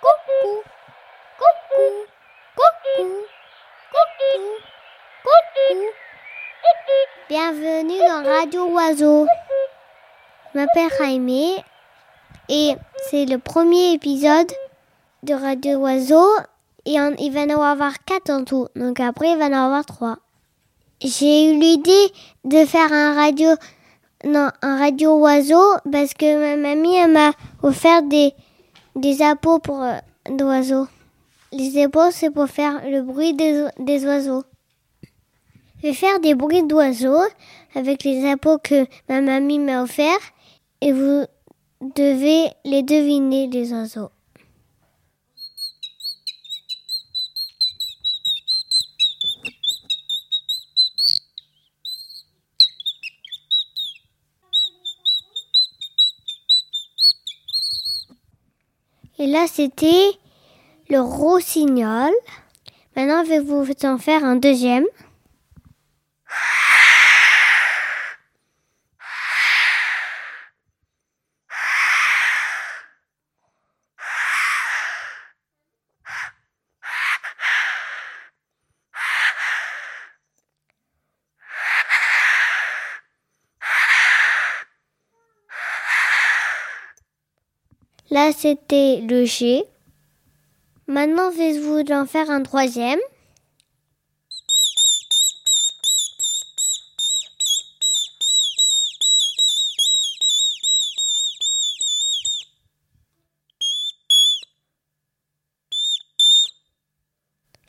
Coucou, coucou, coucou, coucou, coucou. Bienvenue dans Radio Oiseau. Je m'appelle Jaime et c'est le premier épisode de Radio Oiseau et il va en avoir quatre en tout. Donc après il va en avoir trois. J'ai eu l'idée de faire un radio, non, un radio oiseau parce que ma mamie elle m'a offert des, des appos pour euh, d'oiseaux. Les appos c'est pour faire le bruit des, des oiseaux. Je vais faire des bruits d'oiseaux avec les appos que ma mamie m'a offert et vous devez les deviner les oiseaux. Et là, c'était le rossignol. Maintenant, je vais vous en faire un deuxième. C'était le G. Maintenant, je vais vous en faire un troisième.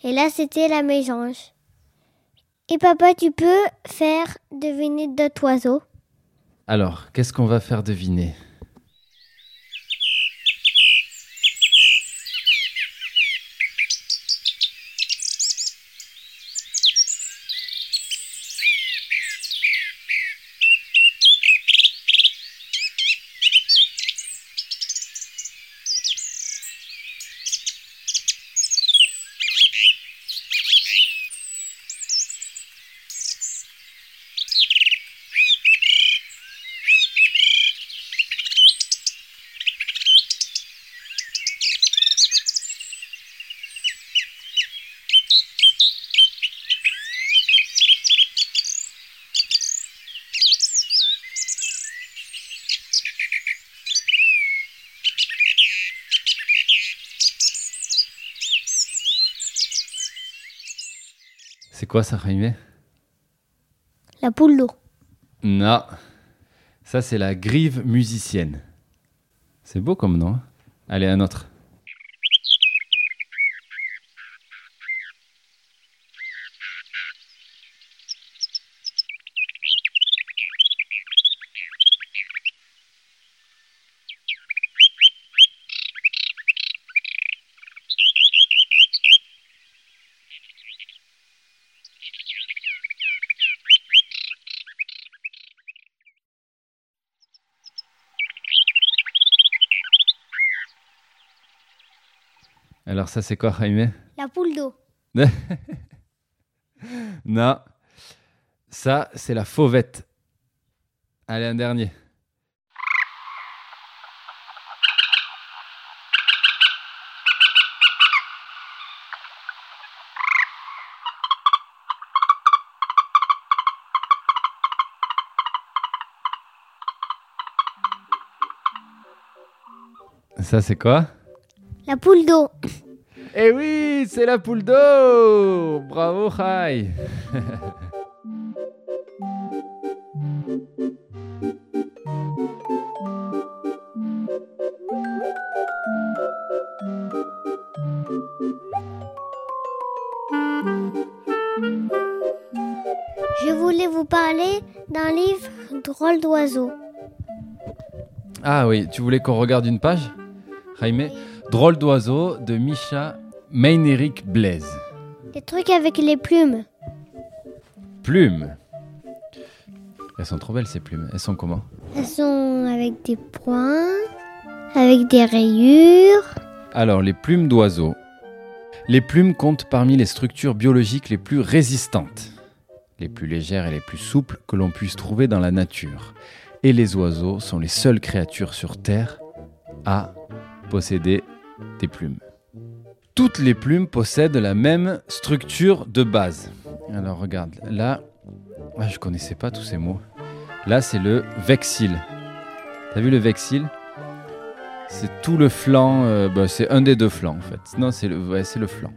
Et là, c'était la mésange. Et papa, tu peux faire deviner d'autres oiseaux? Alors, qu'est-ce qu'on va faire deviner? C'est quoi ça, Jaime? La poule d'eau. Non. Ça, c'est la grive musicienne. C'est beau comme nom. hein Allez, un autre. Alors, ça, c'est quoi, Jaime? La poule d'eau. Non. Ça, c'est la fauvette. Allez, un dernier. Ça, c'est quoi? La poule d'eau. Eh oui, c'est la poule d'eau. Bravo, Rai Je voulais vous parler d'un livre Drôle d'oiseau. Ah oui, tu voulais qu'on regarde une page Jaime? Drôle d'oiseau de Misha Meineric Blaise. Des trucs avec les plumes. Plumes. Elles sont trop belles ces plumes. Elles sont comment? Elles sont avec des points, avec des rayures. Alors, les plumes d'oiseaux. Les plumes comptent parmi les structures biologiques les plus résistantes, les plus légères et les plus souples que l'on puisse trouver dans la nature. Et les oiseaux sont les seules créatures sur Terre à posséder des plumes. Toutes les plumes possèdent la même structure de base. Alors regarde, là, ah, je connaissais pas tous ces mots. Là, c'est le vexille. T'as vu le vexille C'est tout le flanc, euh, bah, c'est un des deux flancs en fait. Non, c'est le, ouais, c'est le flanc.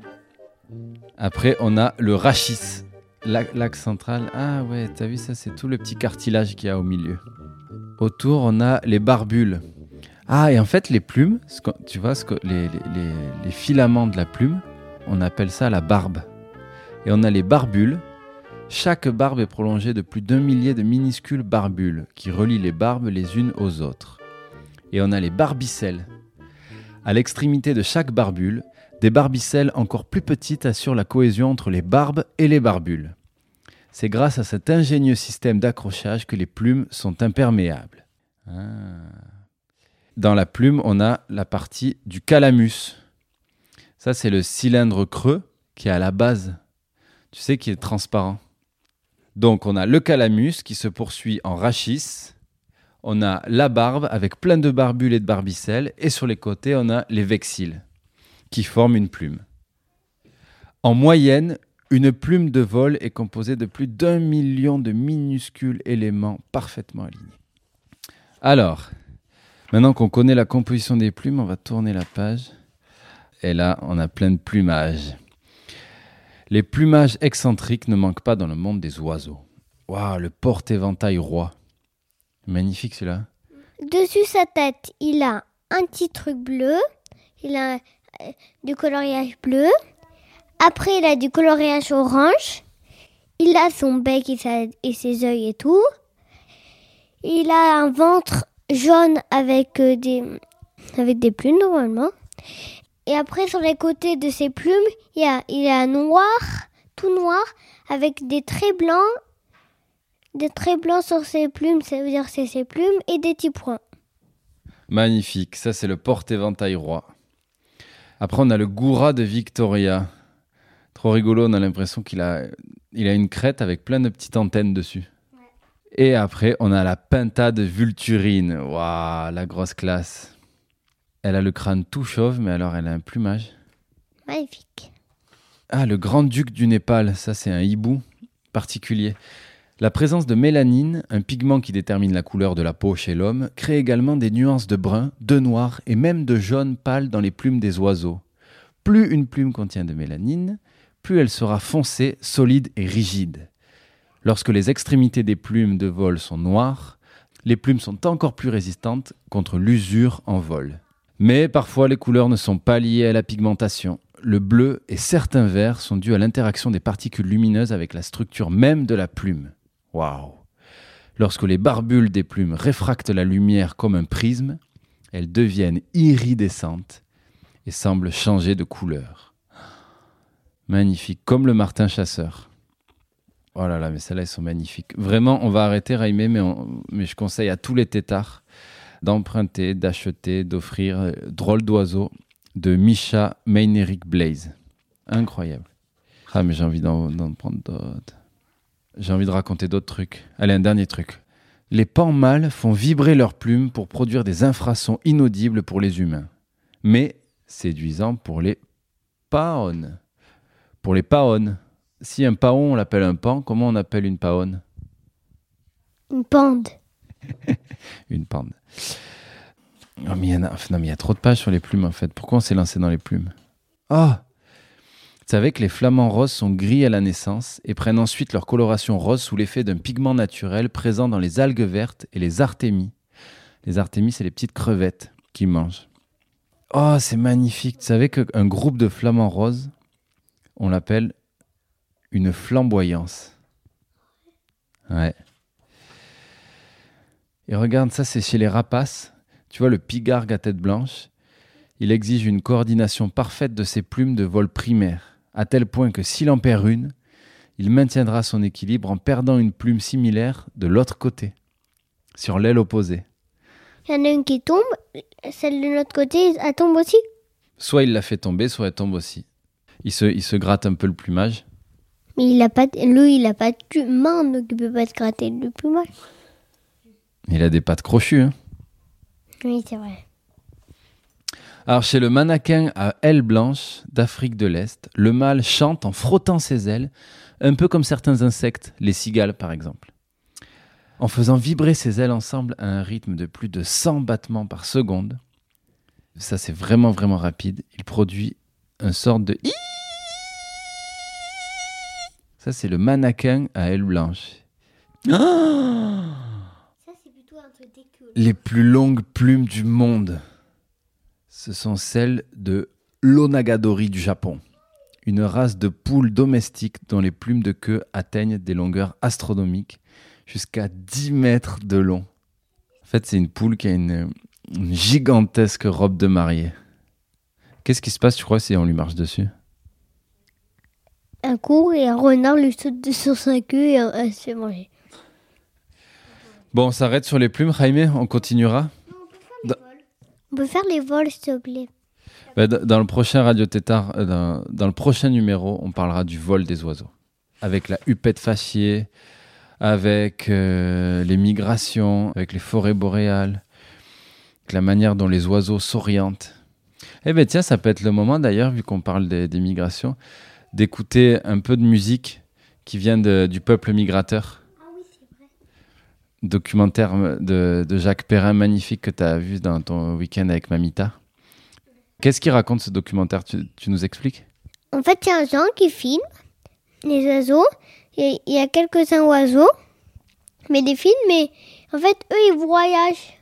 Après, on a le rachis, l'axe central. Ah ouais, t'as vu ça, c'est tout le petit cartilage qu'il y a au milieu. Autour, on a les barbules. Ah, et en fait, les plumes, tu vois, les filaments de la plume, on appelle ça la barbe. Et on a les barbules. Chaque barbe est prolongée de plus d'un millier de minuscules barbules qui relient les barbes les unes aux autres. Et on a les barbicelles. À l'extrémité de chaque barbule, des barbicelles encore plus petites assurent la cohésion entre les barbes et les barbules. C'est grâce à cet ingénieux système d'accrochage que les plumes sont imperméables. Ah. Dans la plume, on a la partie du calamus. Ça, c'est le cylindre creux qui est à la base, tu sais, qui est transparent. Donc, on a le calamus qui se poursuit en rachis. On a la barbe avec plein de barbules et de barbicelles. Et sur les côtés, on a les vexilles qui forment une plume. En moyenne, une plume de vol est composée de plus d'un million de minuscules éléments parfaitement alignés. Alors, maintenant qu'on connaît la composition des plumes, on va tourner la page. Et là, on a plein de plumages. Les plumages excentriques ne manquent pas dans le monde des oiseaux. Waouh, le porte-éventail roi. Magnifique celui-là. Dessus sa tête, il a un petit truc bleu. Il a euh, du coloriage bleu. Après, il a du coloriage orange. Il a son bec et, et ses yeux et tout. Il a un ventre jaune avec euh, des avec des plumes normalement. Et après, sur les côtés de ses plumes, il y a il noir, tout noir, avec des traits blancs, des traits blancs sur ses plumes. Ça veut dire c'est ses plumes et des petits points. Magnifique, ça c'est le porte-éventail roi. Après on a le goura de Victoria. Trop rigolo, on a l'impression qu'il a, il a une crête avec plein de petites antennes dessus. Et après on a la pintade vulturine. Waouh, la grosse classe. Elle a le crâne tout chauve, mais alors elle a un plumage. Magnifique. Ah, le grand-duc du Népal, ça c'est un hibou particulier. La présence de mélanine, un pigment qui détermine la couleur de la peau chez l'homme, crée également des nuances de brun, de noir et même de jaune pâle dans les plumes des oiseaux. Plus une plume contient de mélanine, plus elle sera foncée, solide et rigide. Lorsque les extrémités des plumes de vol sont noires, les plumes sont encore plus résistantes contre l'usure en vol. Mais parfois les couleurs ne sont pas liées à la pigmentation. Le bleu et certains verts sont dus à l'interaction des particules lumineuses avec la structure même de la plume. Waouh Lorsque les barbules des plumes réfractent la lumière comme un prisme, elles deviennent iridescentes et semblent changer de couleur. Magnifique, comme le martin chasseur. Oh là là, mais celles-là, elles sont magnifiques. Vraiment, on va arrêter, Raimé, mais, je conseille à tous les têtards d'emprunter, d'acheter, d'offrir euh, Drôle d'oiseau de Misha Meineric Blaze. Incroyable. Ah, mais j'ai envie d'en prendre d'autres. J'ai envie de raconter d'autres trucs. Allez, un dernier truc. Les pans mâles font vibrer leurs plumes pour produire des infrasons inaudibles pour les humains, mais séduisants pour les paons. Pour les paons. Si un paon, on l'appelle un pan, comment on appelle une paonne? Une pande. Une pande. Non mais, il y en a, non, mais il y a trop de pages sur les plumes en fait. Pourquoi on s'est lancé dans les plumes? Ah Tu savais que les flamants roses sont gris à la naissance et prennent ensuite leur coloration rose sous l'effet d'un pigment naturel présent dans les algues vertes et les artémies. Les artémies, c'est les petites crevettes qu'ils mangent. Oh, c'est magnifique. Tu savais qu'un groupe de flamants roses, on l'appelle une flamboyance. Ouais. Et regarde, ça c'est chez les rapaces. Tu vois le pigargue à tête blanche Il exige une coordination parfaite de ses plumes de vol primaire, à tel point que s'il en perd une, il maintiendra son équilibre en perdant une plume similaire de l'autre côté, sur l'aile opposée. Il y en a une qui tombe, celle de l'autre côté, elle tombe aussi? Soit il la fait tomber, soit elle tombe aussi. Il se, il se gratte un peu le plumage. Mais il a pas, lui, il a pas de main, donc il peut pas se gratter le plumage. Il a des pattes crochues. hein. Oui, c'est vrai. Alors chez le mannequin à ailes blanches d'Afrique de l'Est, le mâle chante en frottant ses ailes, un peu comme certains insectes, les cigales par exemple. En faisant vibrer ses ailes ensemble à un rythme de plus de 100 battements par seconde, ça c'est vraiment vraiment rapide, il produit un sort de. Ça c'est le mannequin à ailes blanches. Ah Ça, c'est plutôt un truc les plus longues plumes du monde. Ce sont celles de l'Onagadori du Japon, une race de poules domestiques dont les plumes de queue atteignent des longueurs astronomiques, jusqu'à 10 mètres de long. En fait, c'est une poule qui a une, une gigantesque robe de mariée. Qu'est-ce qui se passe, tu crois, si on lui marche dessus? Un coup, et un renard lui saute de sur sa queue et euh, elle se fait manger. Bon, on s'arrête sur les plumes, Jaime, on continuera On peut faire les vols, s'il te plaît. Bah, Dans le prochain Radio Tétard, euh, dans, dans le prochain numéro, on parlera du vol des oiseaux. Avec la hupette fasciée, avec euh, les migrations, avec les forêts boréales, avec la manière dont les oiseaux s'orientent. Eh bien tiens, ça peut être le moment d'ailleurs, vu qu'on parle des, des migrations, d'écouter un peu de musique qui vient du peuple migrateur. Documentaire de, Jacques Perrin magnifique que tu as vu dans ton week-end avec Mamita. Qu'est-ce qu'il raconte ce documentaire? Tu, nous expliques? En fait, il y a un gens qui filme les oiseaux. Il y a quelques-uns oiseaux, mais des films, mais en fait, eux, ils voyagent.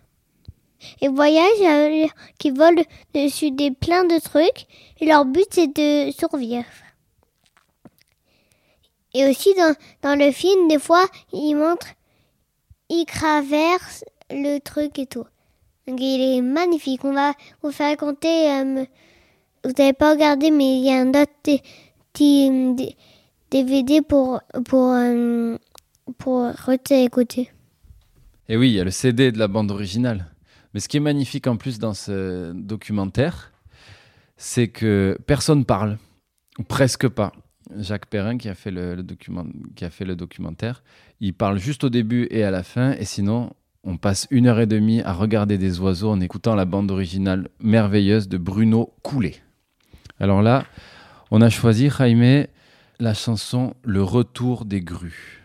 Ils voyagent, euh, qui volent dessus des plein de trucs. Et leur but, c'est de survivre. Et aussi, dans, dans le film, des fois, ils montrent, ils traversent le truc et tout. Donc, il est magnifique. On va vous faire raconter. euh, vous n'avez pas regardé, mais il y a un autre petit euh, DVD pour pour euh, pour écouter. Et oui, il y a le CD de la bande originale. Mais ce qui est magnifique en plus dans ce documentaire, c'est que personne parle, ou presque pas. Jacques Perrin, qui a, fait le, documentaire, il parle juste au début et à la fin, et sinon, on passe une heure et demie à regarder des oiseaux en écoutant la bande originale merveilleuse de Bruno Coulet. Alors là, on a choisi, Jaime, la chanson Le retour des grues.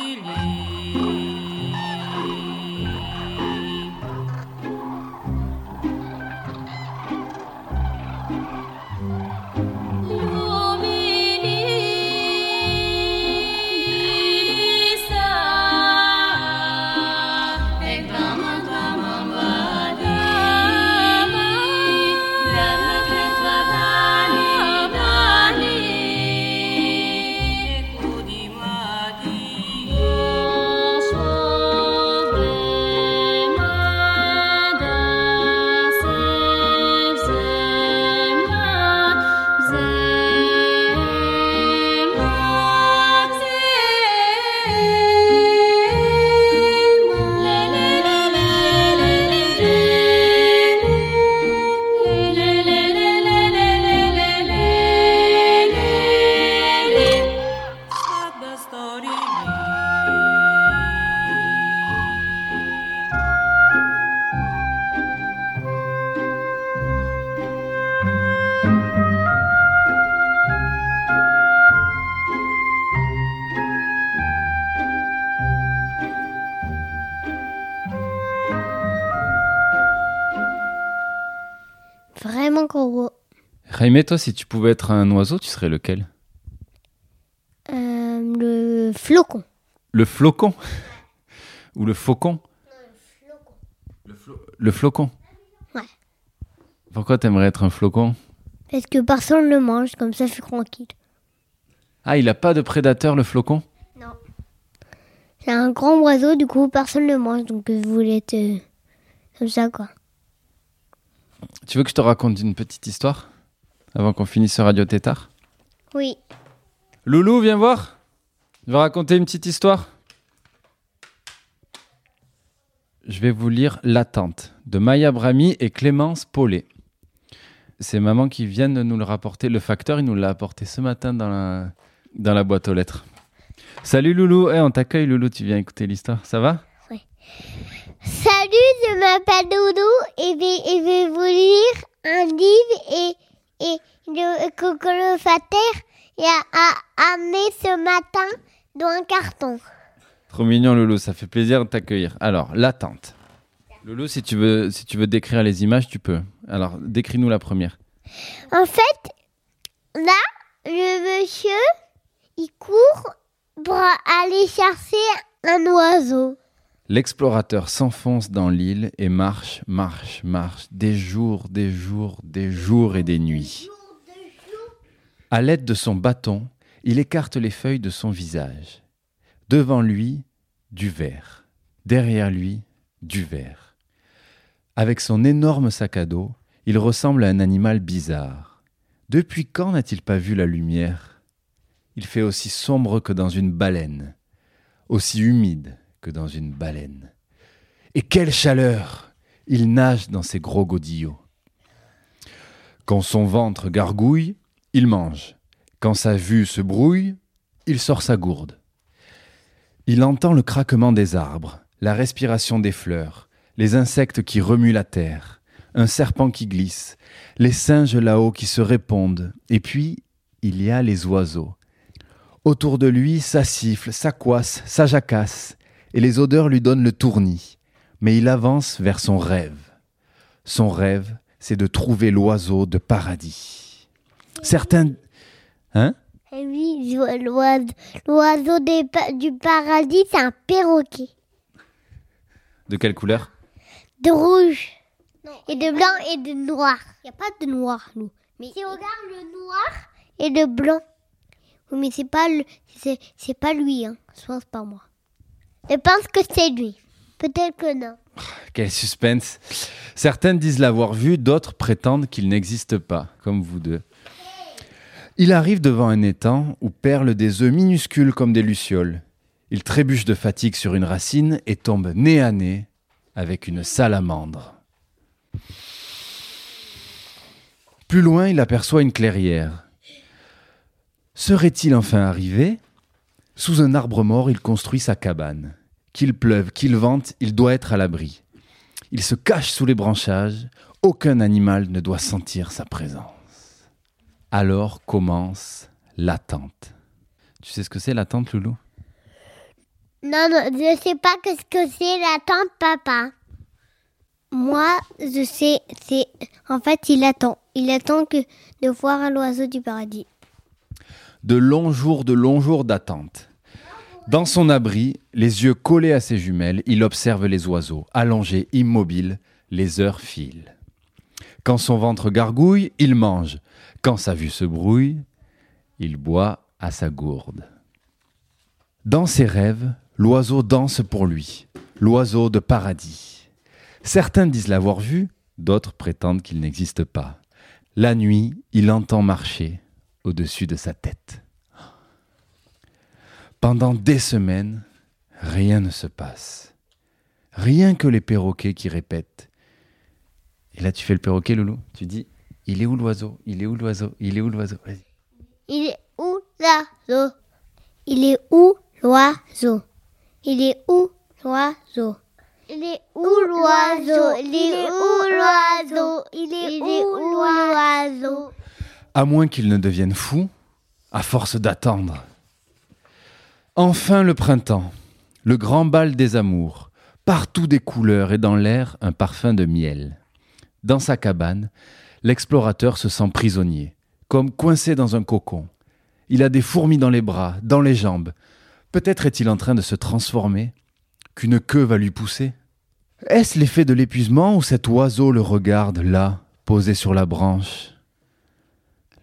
的礼 Jaime, toi, si tu pouvais être un oiseau, tu serais lequel? Euh, le flocon. Le flocon? Ou le faucon? Le, flo- le flocon Ouais. Pourquoi t'aimerais être un flocon? Parce que personne ne le mange, comme ça je suis tranquille. Ah, il a pas de prédateur, le flocon? Non. C'est un grand oiseau, du coup personne ne le mange, donc je voulais être euh, comme ça quoi. Tu veux que je te raconte une petite histoire? Avant qu'on finisse ce Radio Tétard Oui. Loulou, viens voir Je vais raconter une petite histoire. Je vais vous lire L'attente de Maya Brami et Clémence Paulet. C'est maman qui vient de nous le rapporter. Le facteur, il nous l'a apporté ce matin dans la, dans la boîte aux lettres. Salut Loulou, Eh, on t'accueille Loulou, tu viens écouter l'histoire, ça va? Salut, je m'appelle je, et je vais vous lire un livre et, et le, facteur a, amené ce matin dans un carton. Trop mignon Loulou, ça fait plaisir de t'accueillir. Alors, l'attente. Loulou, si tu veux, si tu veux décrire les images, tu peux. Alors, décris-nous la première. En fait, là, le monsieur, il court pour aller chercher un oiseau. L'explorateur s'enfonce dans l'île et marche, marche, marche, des jours, des jours, des jours et des nuits. À l'aide de son bâton, il écarte les feuilles de son visage. Devant lui, du verre. Derrière lui, du verre. Avec son énorme sac à dos, il ressemble à un animal bizarre. Depuis quand n'a-t-il pas vu la lumière? Il fait aussi sombre que dans une baleine, aussi humide que dans une baleine. Et quelle chaleur Il nage dans ses gros godillots. Quand son ventre gargouille, il mange. Quand sa vue se brouille, il sort sa gourde. Il entend le craquement des arbres, la respiration des fleurs, les insectes qui remuent la terre, un serpent qui glisse, les singes là-haut qui se répondent, et puis il y a les oiseaux. Autour de lui, ça siffle, ça coasse, ça jacasse, et les odeurs lui donnent le tournis. Mais il avance vers son rêve. Son rêve, c'est de trouver l'oiseau de paradis. Certains... Hein? Et oui, l'oiseau, l'oiseau des pa- du paradis, c'est un perroquet. De quelle couleur? De rouge. Et de blanc et de noir. Il n'y a pas de noir, nous. Mais si on regarde le noir et le blanc. Oui, mais c'est pas, le, c'est, c'est pas lui, hein. Je pense pas moi. Je pense que c'est lui. Peut-être que non. Quel suspense Certains disent l'avoir vu, d'autres prétendent qu'il n'existe pas, comme vous deux. Il arrive devant un étang où perlent des œufs minuscules comme des lucioles. Il trébuche de fatigue sur une racine et tombe nez à nez avec une salamandre. Plus loin, il aperçoit une clairière. Serait-il enfin arrivé? Sous un arbre mort, il construit sa cabane. Qu'il pleuve, qu'il vente, il doit être à l'abri. Il se cache sous les branchages, aucun animal ne doit sentir sa présence. Alors commence l'attente. Tu sais ce que c'est l'attente, Loulou? Non, non, je sais pas que ce que c'est l'attente, papa. Moi, je sais, c'est. En fait, il attend. Il attend que de voir l'oiseau du paradis. De longs jours, de longs jours d'attente. Dans son abri, les yeux collés à ses jumelles, il observe les oiseaux, allongés, immobiles, les heures filent. Quand son ventre gargouille, il mange. Quand sa vue se brouille, il boit à sa gourde. Dans ses rêves, l'oiseau danse pour lui, l'oiseau de paradis. Certains disent l'avoir vu, d'autres prétendent qu'il n'existe pas. La nuit, il entend marcher au-dessus de sa tête. Pendant des semaines, rien ne se passe. Rien que les perroquets qui répètent. Et là, tu fais le perroquet, Loulou. Tu dis Il est où l'oiseau? Il est où l'oiseau? Il est où l'oiseau? Il est où l'oiseau? Il est où l'oiseau? Il est où l'oiseau? Il est où l'oiseau? Il est où l'oiseau? Il est où l'oiseau? À moins qu'il ne devienne fou, à force d'attendre. Enfin le printemps, le grand bal des amours, partout des couleurs et dans l'air un parfum de miel. Dans sa cabane, L'explorateur se sent prisonnier, comme coincé dans un cocon. Il a des fourmis dans les bras, dans les jambes. Peut-être est-il en train de se transformer, qu'une queue va lui pousser. Est-ce l'effet de l'épuisement ou cet oiseau le regarde là, posé sur la branche?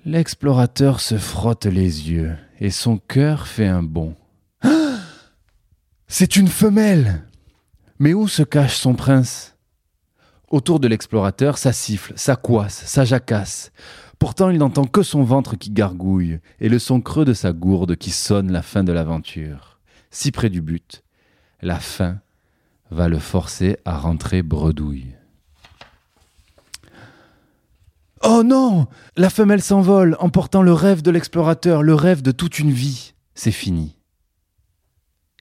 L'explorateur se frotte les yeux et son cœur fait un bond. C'est une femelle Mais où se cache son prince? Autour de l'explorateur, ça siffle, ça coasse, ça jacasse. Pourtant, il n'entend que son ventre qui gargouille et le son creux de sa gourde qui sonne la fin de l'aventure. Si près du but, la faim va le forcer à rentrer bredouille. Oh non La femelle s'envole, emportant le rêve de l'explorateur, le rêve de toute une vie. C'est fini.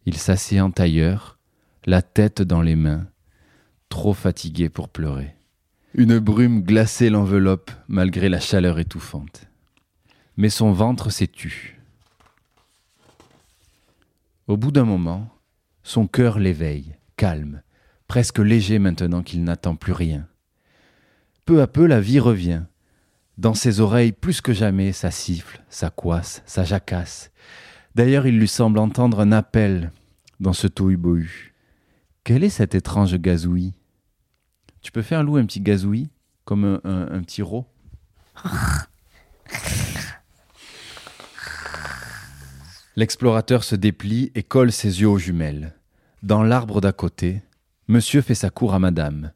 Il s'assied en tailleur, la tête dans les mains, trop fatigué pour pleurer. Une brume glacée l'enveloppe malgré la chaleur étouffante. Mais son ventre s'est tu. Au bout d'un moment, son cœur l'éveille, calme, presque léger maintenant qu'il n'attend plus rien. Peu à peu, la vie revient. Dans ses oreilles, plus que jamais, ça siffle, ça coasse, ça jacasse. D'ailleurs, il lui semble entendre un appel dans ce tohu-bohu. Quel est cet étrange gazouillis Tu peux faire, Lou, un petit gazouillis, comme un petit rot? L'explorateur se déplie et colle ses yeux aux jumelles. Dans l'arbre d'à côté, monsieur fait sa cour à madame.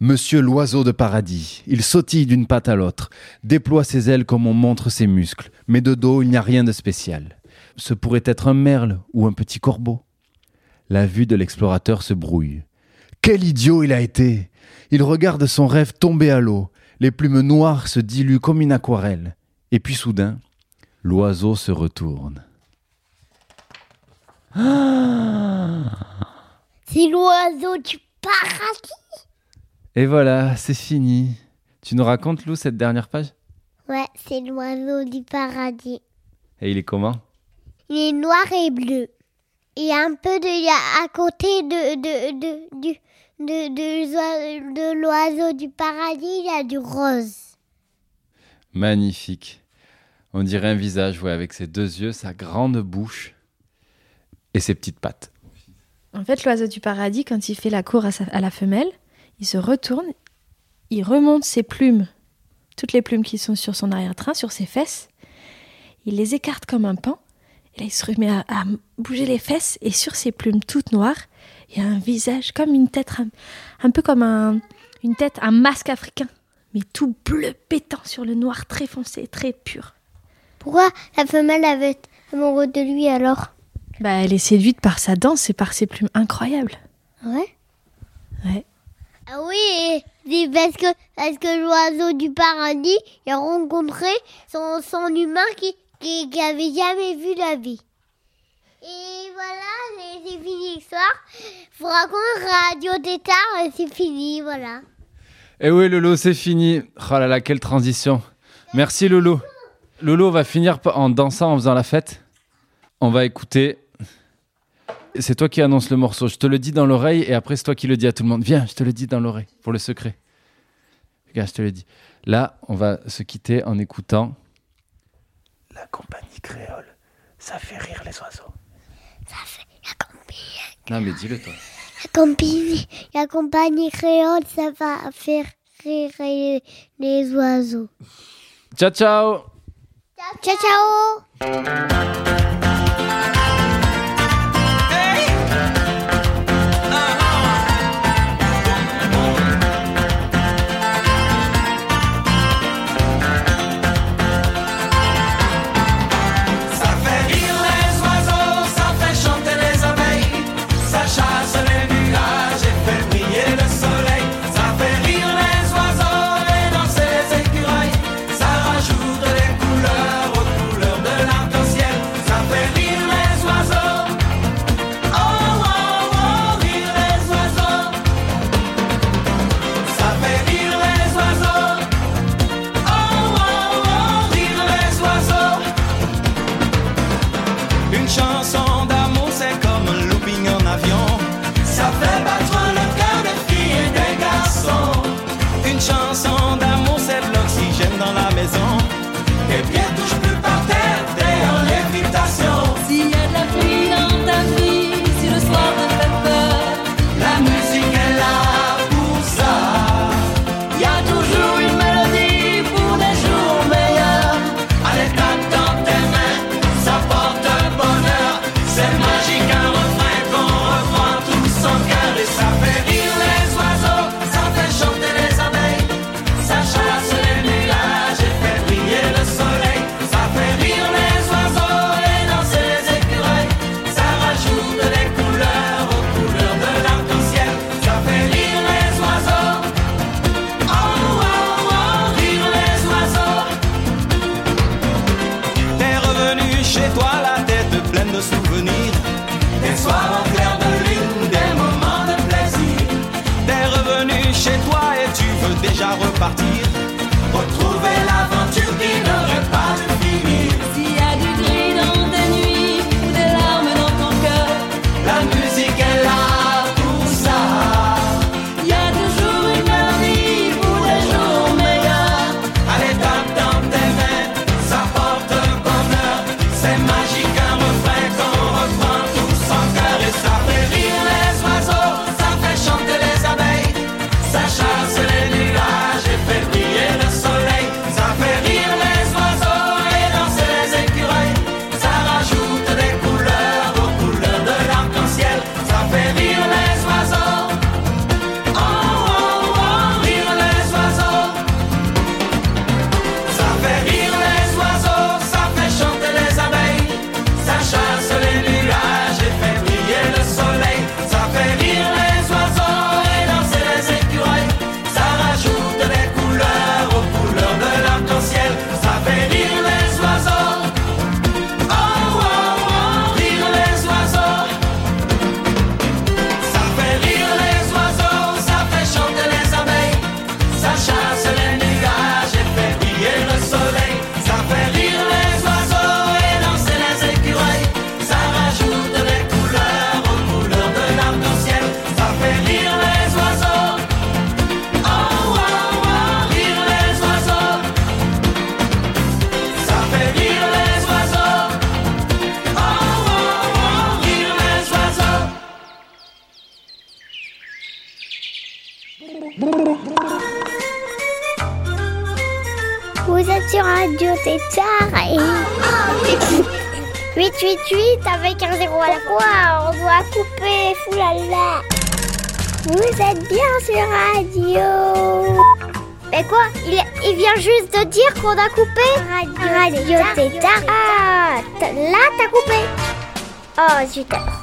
Monsieur l'oiseau de paradis, il sautille d'une patte à l'autre, déploie ses ailes comme on montre ses muscles, mais de dos il n'y a rien de spécial. Ce pourrait être un merle ou un petit corbeau. La vue de l'explorateur se brouille. Quel idiot il a été Il regarde son rêve tomber à l'eau, les plumes noires se diluent comme une aquarelle, et puis soudain, l'oiseau se retourne. C'est l'oiseau du paradis. Et voilà, c'est fini. Tu nous racontes, Lou, cette dernière page? Ouais, c'est l'oiseau du paradis. Et il est comment? Il est noir et bleu. Et un peu de il y a à côté de de de du de de, de l'oiseau du paradis, il y a du rose. Magnifique. On dirait un visage, ouais, avec ses deux yeux, sa grande bouche et ses petites pattes. En fait, l'oiseau du paradis, quand il fait la cour à, sa- à la femelle, il se retourne, il remonte ses plumes, toutes les plumes qui sont sur son arrière-train, sur ses fesses, il les écarte comme un pan, et là il se remet à, à bouger les fesses, et sur ses plumes toutes noires, il y a un visage comme une tête, un, un peu comme un, une tête, un masque africain, mais tout bleu pétant sur le noir très foncé, très pur. Pourquoi la femelle avait été amoureuse de lui alors? Bah, elle est séduite par sa danse et par ses plumes incroyables. Ouais. Ouais. Ah oui, c'est parce que, parce que l'oiseau du paradis il a rencontré son, son humain qui, qui, qui avait jamais vu la vie. Et voilà, c'est fini l'histoire. Vous raconte Radio Tétard, c'est fini, voilà. Et oui, Lolo, c'est fini. Oh là là, quelle transition. Merci, Lolo. Lolo va finir en dansant, en faisant la fête. On va écouter. C'est toi qui annonce le morceau. Je te le dis dans l'oreille et après, c'est toi qui le dis à tout le monde. Viens, je te le dis dans l'oreille pour le secret. Regarde, je te le dis. Là, on va se quitter en écoutant. La compagnie créole, ça fait rire les oiseaux. Ça fait la compagnie, Non, mais dis-le toi. la compagnie, la compagnie créole, ça va faire rire les, les oiseaux. Ciao, ciao Ciao, ciao Ça Pourquoi on doit couper Foulala Vous êtes bien sur radio. Mais quoi il, vient juste de dire qu'on a coupé. Radio, radio t'es Ah, là t'as coupé. Oh zut.